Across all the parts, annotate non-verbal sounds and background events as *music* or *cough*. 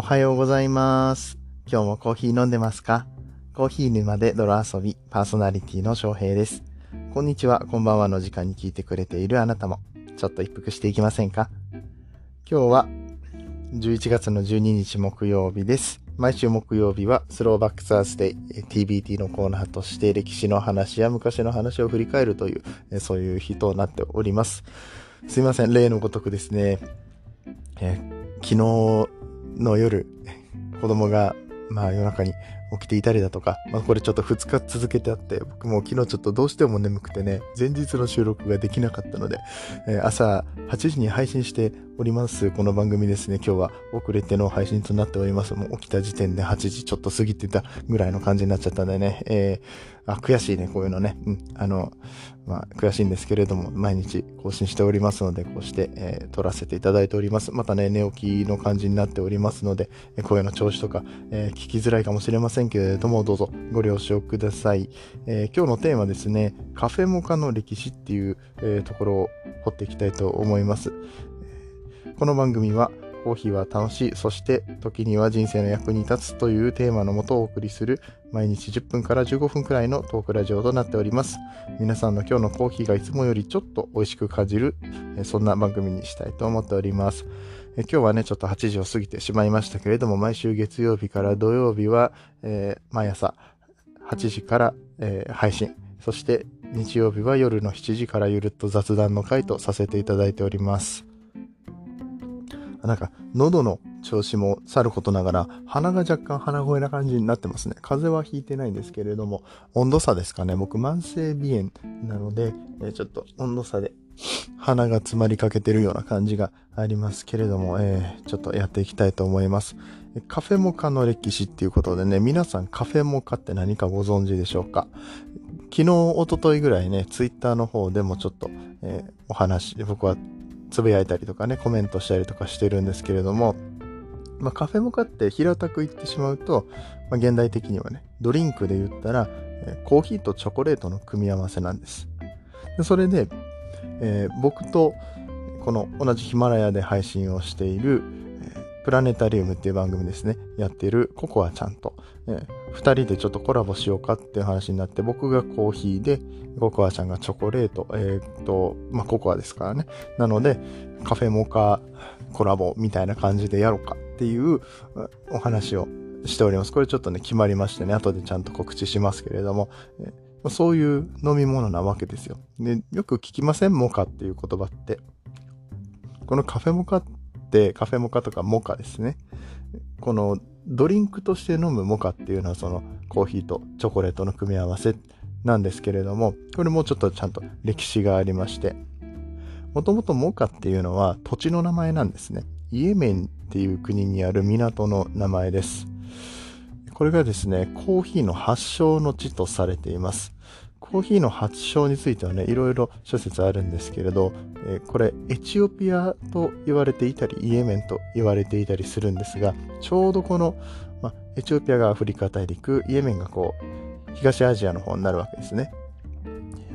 おはようございます。今日もコーヒー飲んでますか？コーヒー沼で泥遊び、パーソナリティの翔平です。こんにちは、こんばんはの時間に聞いてくれているあなたも、ちょっと一服していきませんか？今日は11月の12日木曜日です。毎週木曜日はスローバックスアースデイ TBT のコーナーとして歴史の話や昔の話を振り返るという、そういう日となっております。すいません、例のごとくですね、え昨日の夜、子供が、まあ夜中に起きていたりだとか、まあこれちょっと2日続けてあって、僕も昨日ちょっとどうしても眠くてね、前日の収録ができなかったので、えー朝8時に配信しております、この番組ですね、今日は遅れての配信となっております。もう起きた時点で8時ちょっと過ぎてたぐらいの感じになっちゃったんでね、えーあ、悔しいね、こういうのね。うん、あの、まあ、悔しいんですけれども、毎日更新しておりますので、こうして、えー撮らせていただいております。またね、寝起きの感じになっておりますので、声の調子とか、え聞きづらいかもしれませんけれども、どうぞご了承ください。えー今日のテーマですね、カフェモカの歴史っていう、えーところを掘っていきたいと思います。この番組は、コーヒーは楽しい、そして時には人生の役に立つというテーマのもとお送りする毎日10分から15分くらいのトークラジオとなっております。皆さんの今日のコーヒーがいつもよりちょっと美味しく感じる、そんな番組にしたいと思っております。え今日はね、ちょっと8時を過ぎてしまいましたけれども、毎週月曜日から土曜日は、えー毎朝8時から、えー配信。そして日曜日は夜の7時からゆるっと雑談の回とさせていただいております。あなんか、喉の調子もさることながら、鼻が若干鼻声な感じになってますね。風邪はひいてないんですけれども、温度差ですかね。僕、慢性鼻炎なので、えちょっと温度差で鼻が詰まりかけてるような感じがありますけれども、えーちょっとやっていきたいと思います。カフェモカの歴史っていうことでね、皆さんカフェモカって何かご存知でしょうか？昨日、一昨日ぐらいね、ツイッターの方でもちょっと、えーお話、僕はつぶやいたりとかね、コメントしたりとかしてるんですけれども、まあ、カフェモカって平たく言ってしまうと、まあ、現代的にはね、ドリンクで言ったら、えコーヒーとチョコレートの組み合わせなんです。でそれで、えー僕とこの同じヒマラヤで配信をしている、えープラネタリウムっていう番組ですね、やってるココアちゃんと、えー二人でちょっとコラボしようかっていう話になって、僕がコーヒーで、ココアちゃんがチョコレート、えーっと、まあ、ココアですからね。なので、カフェモカコラボみたいな感じでやろうかっていううお話をしております。これちょっとね、決まりましてね、後でちゃんと告知しますけれども、えーそういう飲み物なわけですよ。で、よく聞きません？モカっていう言葉って。このカフェモカって、カフェモカとかモカですね。このドリンクとして飲むモカっていうのはそのコーヒーとチョコレートの組み合わせなんですけれども、これもうちょっとちゃんと歴史がありまして、もともとモカっていうのは土地の名前なんですね。イエメンっていう国にある港の名前です。これがですね、コーヒーの発祥の地とされています。コーヒーの発祥についてはね、いろいろ諸説あるんですけれど、えーこれエチオピアと言われていたり、イエメンと言われていたりするんですが、ちょうどこの、ま、エチオピアがアフリカ大陸、イエメンがこう、東アジアの方になるわけですね。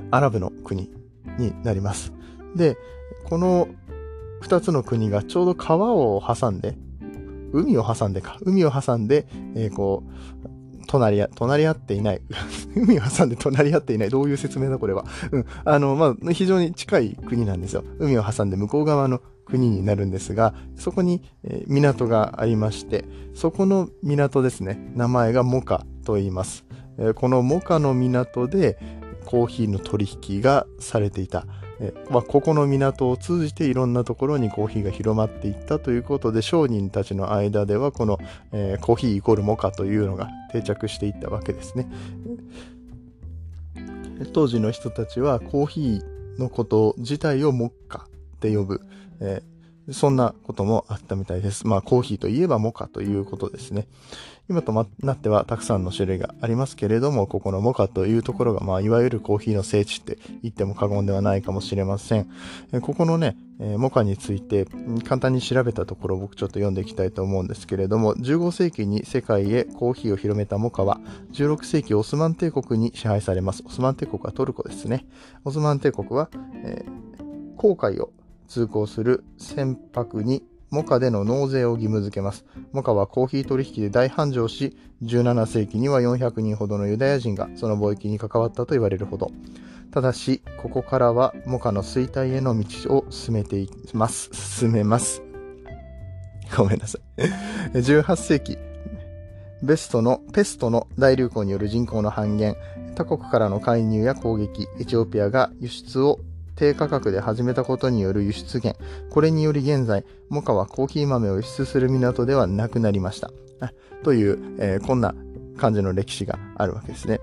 アラブの国になります。で、この二つの国がちょうど川を挟んで、海を挟んでか、海を挟んで、えーこう、隣り、隣り合っていない。*laughs* 海を挟んで隣り合っていない。どういう説明だ、これは。うん。あの、まあ、非常に近い国なんですよ。海を挟んで向こう側の国になるんですが、そこに、えー港がありまして、そこの港ですね。名前がモカと言います。えーこのモカの港で、コーヒーの取引がされていた。えまあ、ここの港を通じていろんなところにコーヒーが広まっていったということで商人たちの間ではこの、えーコーヒーイコールモカというのが定着していったわけですね。当時の人たちはコーヒーのこと自体をモカって呼ぶ、えーそんなこともあったみたいです。まあコーヒーといえばモカということですね。今とまなってはたくさんの種類がありますけれども、ここのモカというところが、まあ、いわゆるコーヒーの聖地って言っても過言ではないかもしれません。えここのね、えモカについて簡単に調べたところ僕ちょっと読んでいきたいと思うんですけれども、15世紀に世界へコーヒーを広めたモカは、16世紀オスマン帝国に支配されます。オスマン帝国はトルコですね。オスマン帝国は、えー航海を通行する船舶にモカでの納税を義務付けます。モカはコーヒー取引で大繁盛し、17世紀には400人ほどのユダヤ人がその貿易に関わったと言われるほど。ただし、ここからはモカの衰退への道を進めていきます。進めます。ごめんなさい。18世紀、ベストの、ペストの大流行による人口の半減、他国からの介入や攻撃、エチオピアが輸出を低価格で始めたことによる輸出減。これにより現在、モカはコーヒー豆を輸出する港ではなくなりました。という、えー、こんな感じの歴史があるわけですね。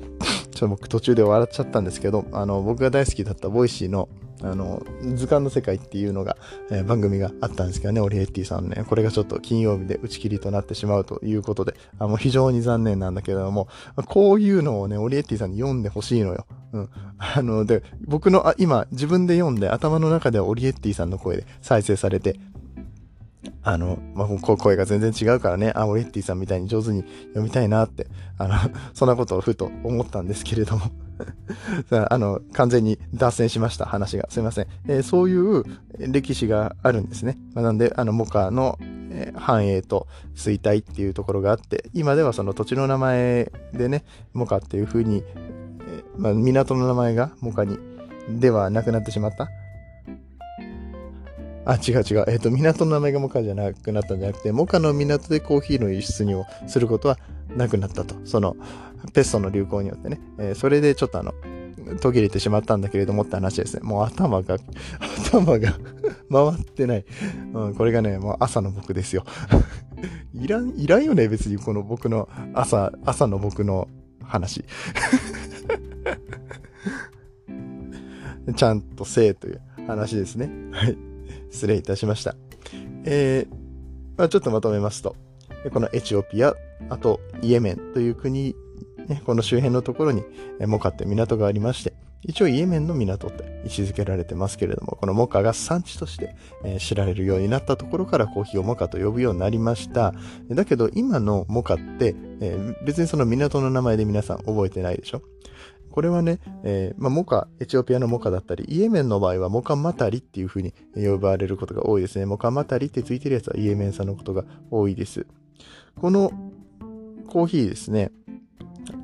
*coughs* ちょっと僕途中で笑っちゃったんですけど、あの、僕が大好きだった Voicy のあの、図鑑の世界っていうのが、えー、番組があったんですけどね、オリエッティさんね、これがちょっと金曜日で打ち切りとなってしまうということで、あもう非常に残念なんだけれども、こういうのをね、オリエッティさんに読んでほしいのよ。うん。あの、で、僕の、あ、今、自分で読んで、頭の中ではオリエッティさんの声で再生されて、あの、まあ、声が全然違うからね、あ、オリエッティさんみたいに上手に読みたいなって、あの、*laughs* そんなことをふと思ったんですけれども *laughs* あの、完全に脱線しました、話が。すいません。えー、そういう歴史があるんですね。まあ、なんで、あの、モカの、えー、繁栄と衰退っていうところがあって、今ではその土地の名前でね、モカっていう風に、まあ、港の名前がモカに、ではなくなってしまった？あ、違う違う。えっ、ー、と、港の名前がモカじゃなくなったんじゃなくて、モカの港でコーヒーの輸出にをすることはなくなったと。その、ペストの流行によってね。えー、それでちょっとあの、途切れてしまったんだけれどもって話ですね。もう頭が、*laughs* 頭が *laughs* 回ってない。うん、これがね、もう朝の僕ですよ。*laughs* いらん、いらんよね、別にこの僕の朝、朝の僕の話。ちゃんとせえという話ですね。はい。失礼いたしました。えー、まあ、ちょっとまとめますと、このエチオピア、あとイエメンという国、ね、この周辺のところにモカって港がありまして、一応イエメンの港って位置づけられてますけれども、このモカが産地として、え知られるようになったところからコーヒーをモカと呼ぶようになりました。だけど今のモカって、え別にその港の名前で皆さん覚えてないでしょ？これはね、えー、まあ、モカ、エチオピアのモカだったり、イエメンの場合はモカマタリっていう風に呼ばれることが多いですね。モカマタリってついてるやつはイエメンさんのことが多いです。このコーヒーですね、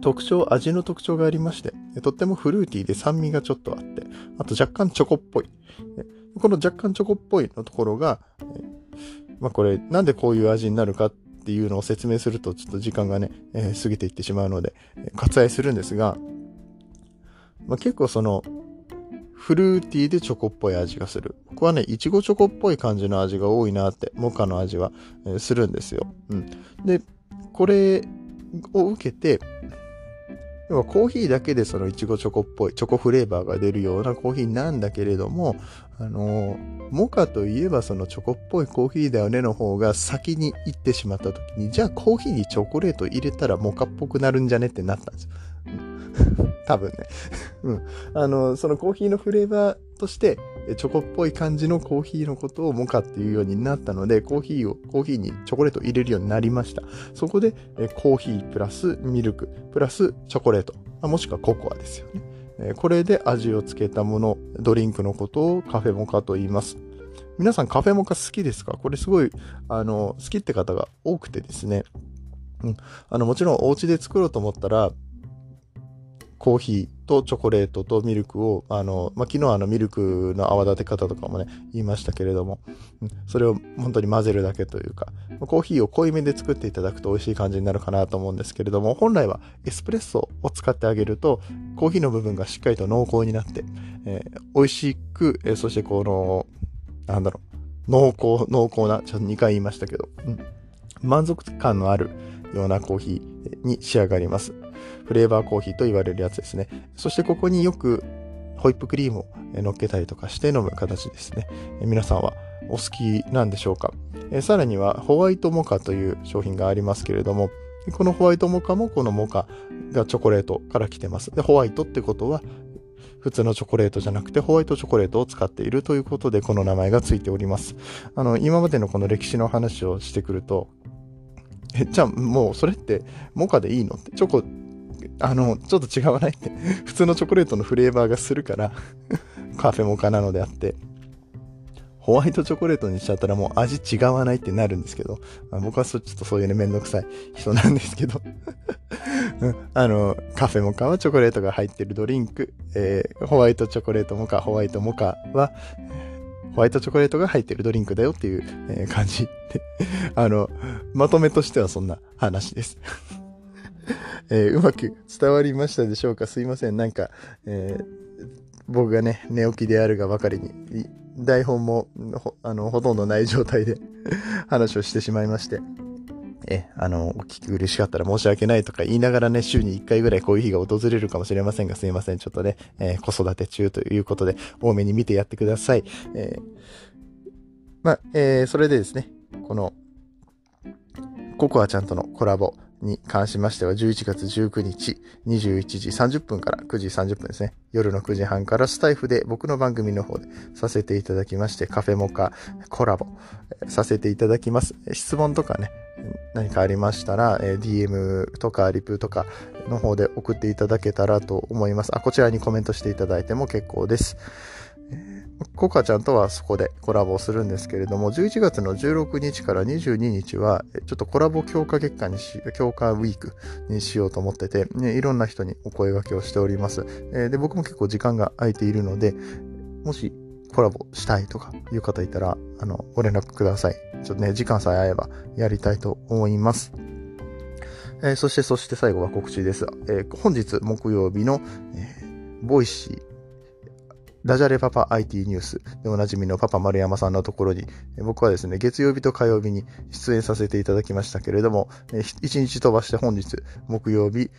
特徴、味の特徴がありまして、とってもフルーティーで酸味がちょっとあって、あと若干チョコっぽい。この若干チョコっぽいのところが、まあ、これ、なんでこういう味になるかっていうのを説明するとちょっと時間がね、えー、過ぎていってしまうので、割愛するんですが、まあ、結構その、フルーティーでチョコっぽい味がする。僕はね、いちごチョコっぽい感じの味が多いなって、モカの味は、えー、するんですよ。うん。で、これを受けて、要はコーヒーだけでそのいちごチョコっぽい、チョコフレーバーが出るようなコーヒーなんだけれども、あのー、モカといえばそのチョコっぽいコーヒーだよねの方が先に行ってしまった時に、じゃあコーヒーにチョコレート入れたらモカっぽくなるんじゃねってなったんですよ。多分ね。*laughs* うん。あの、そのコーヒーのフレーバーとして、チョコっぽい感じのコーヒーのことをモカっていうようになったので、コーヒーを、コーヒーにチョコレートを入れるようになりました。そこで、コーヒープラスミルク、プラスチョコレート、もしくはココアですよね。これで味をつけたもの、ドリンクのことをカフェモカと言います。皆さんカフェモカ好きですか？これすごい、あの、好きって方が多くてですね。うん。あの、もちろんお家で作ろうと思ったら、コーヒーとチョコレートとミルクを、あの、まあ、昨日あのミルクの泡立て方とかもね、言いましたけれども、それを本当に混ぜるだけというか、コーヒーを濃いめで作っていただくと美味しい感じになるかなと思うんですけれども、本来はエスプレッソを使ってあげると、コーヒーの部分がしっかりと濃厚になって、えー、美味しく、えー、そしてこの、なんだろう、濃厚、濃厚な、ちょっと2回言いましたけど、うん、満足感のあるようなコーヒーに仕上がります。フレーバーコーヒーと言われるやつですね。そしてここによくホイップクリームを乗っけたりとかして飲む形ですね。皆さんはお好きなんでしょうかさらにはホワイトモカという商品がありますけれども、このホワイトモカもこのモカがチョコレートから来てます。で、ホワイトってことは普通のチョコレートじゃなくてホワイトチョコレートを使っているということでこの名前がついております。あの、今までのこの歴史の話をしてくると、え、じゃあもうそれってモカでいいのって、チョコあの、ちょっと違わない？っ *laughs* て普通のチョコレートのフレーバーがするから *laughs* カフェモカなのであって、ホワイトチョコレートにしちゃったらもう味違わないってなるんですけど、まあ、僕はちょっとそういうね、めんどくさい *laughs* 人なんですけど。あの、カフェモカはチョコレートが入ってるドリンク、えー、ホワイトチョコレートモカ、ホワイトモカは、ホワイトチョコレートが入ってるドリンクだよっていう、えー、感じで。あの、まとめとしてはそんな話です。えー、うまく伝わりましたでしょうか？すいません。なんか、えー、僕がね、寝起きであるがばかりに、台本もほあのほとんどない状態で *laughs* 話をしてしまいまして。え、あの、お聞き苦しかったら申し訳ないとか言いながらね、週に1回ぐらいこういう日が訪れるかもしれませんが、すいません。ちょっとね、えー、子育て中ということで、多めに見てやってください。えー、まあ、えー、それでですね、この、ココアちゃんとのコラボ、に関しましては11月19日21時30分から9時30分ですね。夜の9時半からスタイフで僕の番組の方でさせていただきまして、カフェモカコラボさせていただきます。質問とかね、何かありましたら、DM とかリプとかの方で送っていただけたらと思います。あ、こちらにコメントしていただいても結構です。コカちゃんとはそこでコラボをするんですけれども、11月の16日から22日は、ちょっとコラボ強化月間にし、強化ウィークにしようと思ってて、ね、いろんな人にお声掛けをしております。えー、で、僕も結構時間が空いているので、もしコラボしたいとかいう方いたら、あの、ご連絡ください。ちょっとね、時間さえ合えばやりたいと思います。えー、そして、そして最後は告知です。えー、本日木曜日の、えー、 Voicy ダジャレパパ IT ニュース。でおなじみのパパ丸山さんのところに、僕はですね、月曜日と火曜日に出演させていただきましたけれども、一日飛ばして本日、木曜日、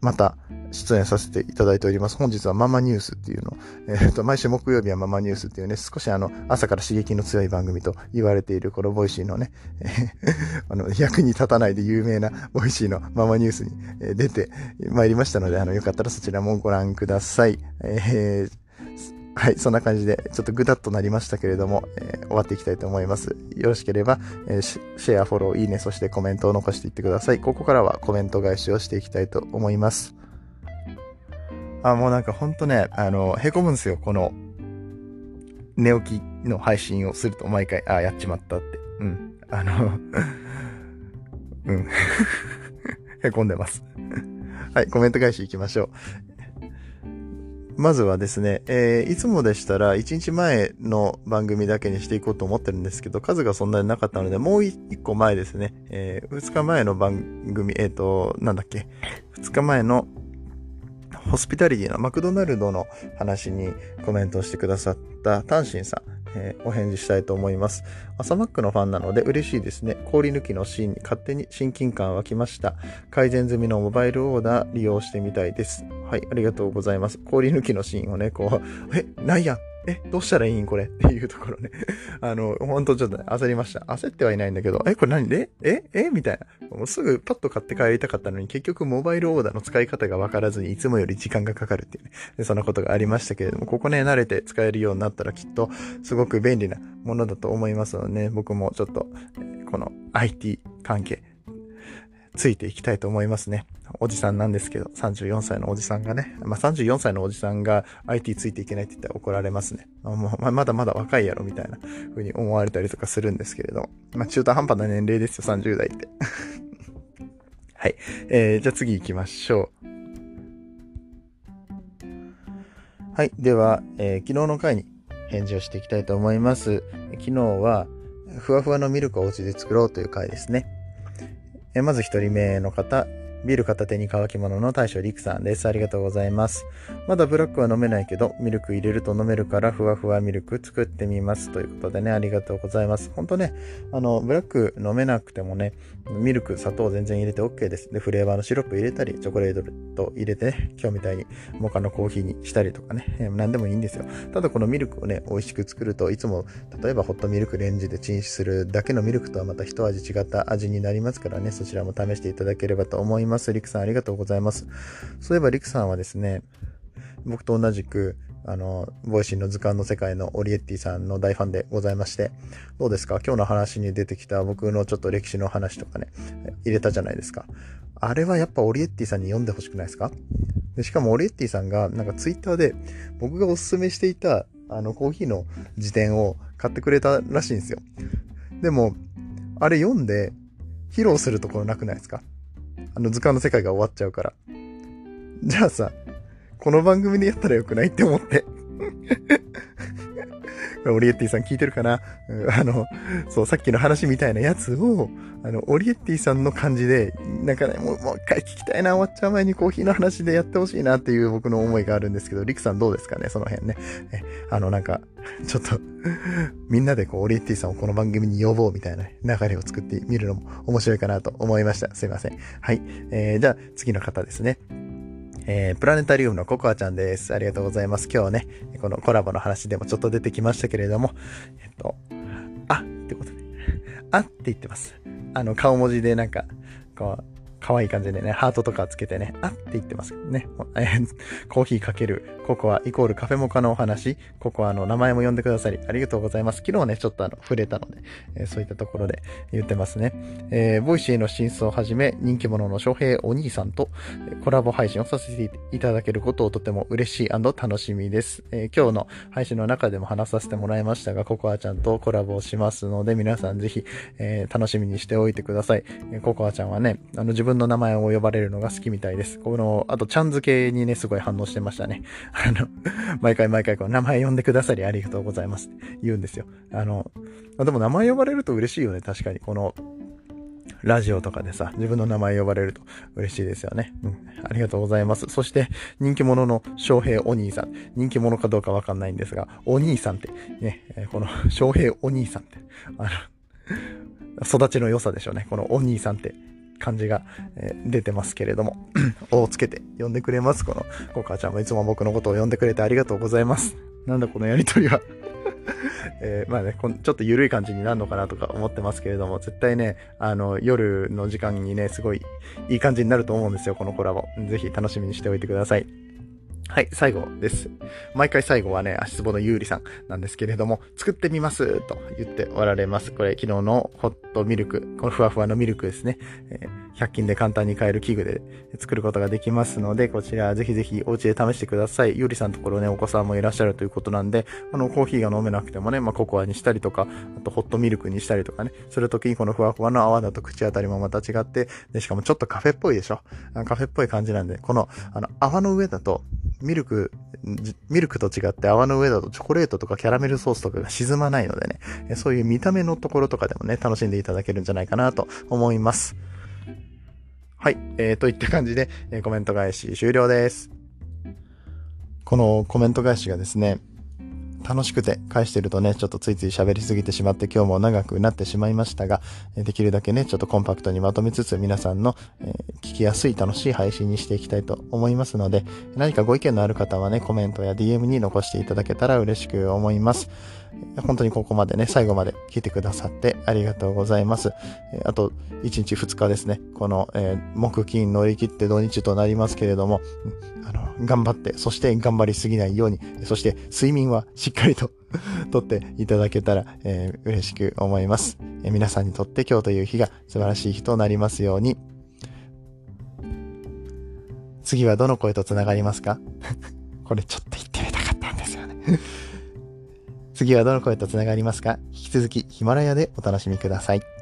また出演させていただいております。本日はママニュースっていうの、えっ、と、毎週木曜日はママニュースっていうね、少しあの、朝から刺激の強い番組と言われているこの Voicy のね、えー、あの、役に立たないで有名な Voicy のママニュースに出てまいりましたので、あの、よかったらそちらもご覧ください。えーはい、そんな感じで、ちょっとぐだっとなりましたけれども、えー、終わっていきたいと思います。よろしければ、えー、シェア、フォロー、いいね、そしてコメントを残していってください。ここからはコメント返しをしていきたいと思います。あ、もうなんかほんとね、あの、へこむんですよ、この、寝起きの配信をすると毎回、あ、やっちまったって。うん。あのうん。*laughs* へこんでます。はい、コメント返し行きましょう。まずはですね、えー、いつもでしたら1日前の番組だけにしていこうと思ってるんですけど、数がそんなになかったので、もう1個前ですね、えー、2日前の番組、えっ、ー、と、なんだっけ、2日前のホスピタリティのマクドナルドの話にコメントしてくださったタンシンさん。えー、お返事したいと思います。朝マックのファンなので嬉しいですね。氷抜きのシーンに勝手に親近感湧きました。改善済みのモバイルオーダー利用してみたいです。はい、ありがとうございます。氷抜きのシーンをね、こう、え、ないやんえ、どうしたらいいんこれ？*laughs* っていうところね。*laughs* あの、ほんとちょっと、ね、焦りました。焦ってはいないんだけど、え、これ何？でえ？え？みたいな。もうすぐパッと買って帰りたかったのに、結局モバイルオーダーの使い方がわからずに、いつもより時間がかかるっていうね。そんなことがありましたけれども、ここね、慣れて使えるようになったらきっと、すごく便利なものだと思いますのでね、僕もちょっと、この IT 関係、ついていきたいと思いますね。おじさんなんですけど、34歳のおじさんがね、まあ、34歳のおじさんが IT ついていけないって言ったら怒られますね。もうまだまだ若いやろみたいな風に思われたりとかするんですけれど、まあ、中途半端な年齢ですよ、30代って。*laughs* はい。えー、じゃあ次行きましょう。はい。では、えー、昨日の回に返事をしていきたいと思います。昨日は、ふわふわのミルクをお家で作ろうという回ですね。えまず一人目の方、ビール片手に乾き物の大将リクさんです。ありがとうございます。まだブラックは飲めないけど、ミルク入れると飲めるからふわふわミルク作ってみます。ということでね、ありがとうございます。ほんとね、あの、ブラック飲めなくてもね、ミルク、砂糖全然入れて OK です。で、フレーバーのシロップ入れたり、チョコレート入れてね、今日みたいにモカのコーヒーにしたりとかね、何でもいいんですよ。ただこのミルクをね、美味しく作るといつも、例えばホットミルクレンジでチンするだけのミルクとはまた一味違った味になりますからね、そちらも試していただければと思います。まずリクさんありがとうございます。そういえばリクさんはですね、僕と同じく、あの、 Voicy の図鑑の世界のオリエッティさんの大ファンでございまして、どうですか？今日の話に出てきた僕のちょっと歴史の話とかね、入れたじゃないですか。あれはやっぱオリエッティさんに読んでほしくないですか？でしかもオリエッティさんがなんかツイッターで僕がおすすめしていたあの、コーヒーの辞典を買ってくれたらしいんですよ。でも、あれ読んで、披露するところなくないですか？あの図鑑の世界が終わっちゃうから。じゃあさ、この番組でやったらよくないって思って。オリエッティさん聞いてるかな、あの、そう、さっきの話みたいなやつを、あの、オリエッティさんの感じで、なんかね、もう、もう一回聞きたいな、終わっちゃう前にコーヒーの話でやってほしいなっていう僕の思いがあるんですけど、リクさんどうですかね、その辺ね。え、あの、なんか、ちょっとみんなでこう、オリエッティさんをこの番組に呼ぼうみたいな流れを作ってみるのも面白いかなと思いました。すいません。はい。えー、じゃあ、次の方ですね。えー、プラネタリウムのココアちゃんです。ありがとうございます。今日ね、このコラボの話でもちょっと出てきましたけれども、えっと、あってことで、あって言ってます。あの、顔文字でなんか、こう、可愛い感じでね、ハートとかつけてね、あって言ってますけどね。*laughs* コーヒーかけるココアイコールカフェモカのお話、ココアの名前も呼んでくださりありがとうございます。昨日ね、ちょっとあの、触れたので、えー、そういったところで言ってますね。えー、 Voicy の真相をはじめ、人気者の翔平お兄さんとコラボ配信をさせていただけることをとても嬉しい楽しみです。えー、今日の配信の中でも話させてもらいましたが、ココアちゃんとコラボをしますので、皆さんぜひ、えー、楽しみにしておいてください。えココアちゃんはね、あの、自分分の名前を呼ばれるのが好きみたいです。この、あと、ちゃん付けにね、すごい反応してましたね。*laughs* あの、毎回毎回こう、名前呼んでくださりありがとうございますって言うんですよ。あの、でも名前呼ばれると嬉しいよね、確かに。この、ラジオとかでさ、自分の名前呼ばれると嬉しいですよね。うん。ありがとうございます。そして、人気者の翔平お兄さん。人気者かどうかわかんないんですが、お兄さんって、ね、この翔平お兄さんって、あの、育ちの良さでしょうね。このお兄さんって感じが、え、出てますけれども、*clears throat* をつけて呼んでくれます。この、お母ちゃんもいつも僕のことを呼んでくれてありがとうございます。なんだこのやりとりは *laughs* えー、まあね、ちょっと緩い感じになるのかなとか思ってますけれども、絶対ね、あの、夜の時間にね、すごいいい感じになると思うんですよ、このコラボ。ぜひ楽しみにしておいてください。はい、最後です。毎回最後はね、足つぼのゆうりさんなんですけれども、作ってみますと言っておられます。これ昨日のホットミルク、このふわふわのミルクですね。え、100均で簡単に買える器具で作ることができますので、こちらぜひぜひお家で試してください。ゆうりさんのところね、お子さんもいらっしゃるということなんで、あの、コーヒーが飲めなくてもね、まあ、ココアにしたりとか、あとホットミルクにしたりとかね、するときにこのふわふわの泡だと口当たりもまた違って、で、しかもちょっとカフェっぽいでしょ？カフェっぽい感じなんで、この、あの、泡の上だと、ミルク、ミルクと違って泡の上だとチョコレートとかキャラメルソースとかが沈まないのでね、そういう見た目のところとかでもね、楽しんでいただけるんじゃないかなと思います。はい、えー、といった感じで、え、コメント返し終了です。このコメント返しがですね、楽しくて返してるとね、ちょっとついつい喋りすぎてしまって今日も長くなってしまいましたが、できるだけね、ちょっとコンパクトにまとめつつ皆さんの、え、聞きやすい楽しい配信にしていきたいと思いますので、何かご意見のある方はね、コメントや DM に残していただけたら嬉しく思います。本当にここまでね、最後まで聞いてくださってありがとうございます。あと、1日2日ですね、この、えー、木金乗り切って土日となりますけれども、あの、頑張って、そして頑張りすぎないように、そして睡眠はしっかりと *laughs* とっていただけたら、えー、嬉しく思います、えー、皆さんにとって今日という日が素晴らしい日となりますように。次はどの声と繋がりますか？*laughs* これちょっと言ってみたかったんですよね次はどの声と繋がりますか？引き続きヒマラヤでお楽しみください。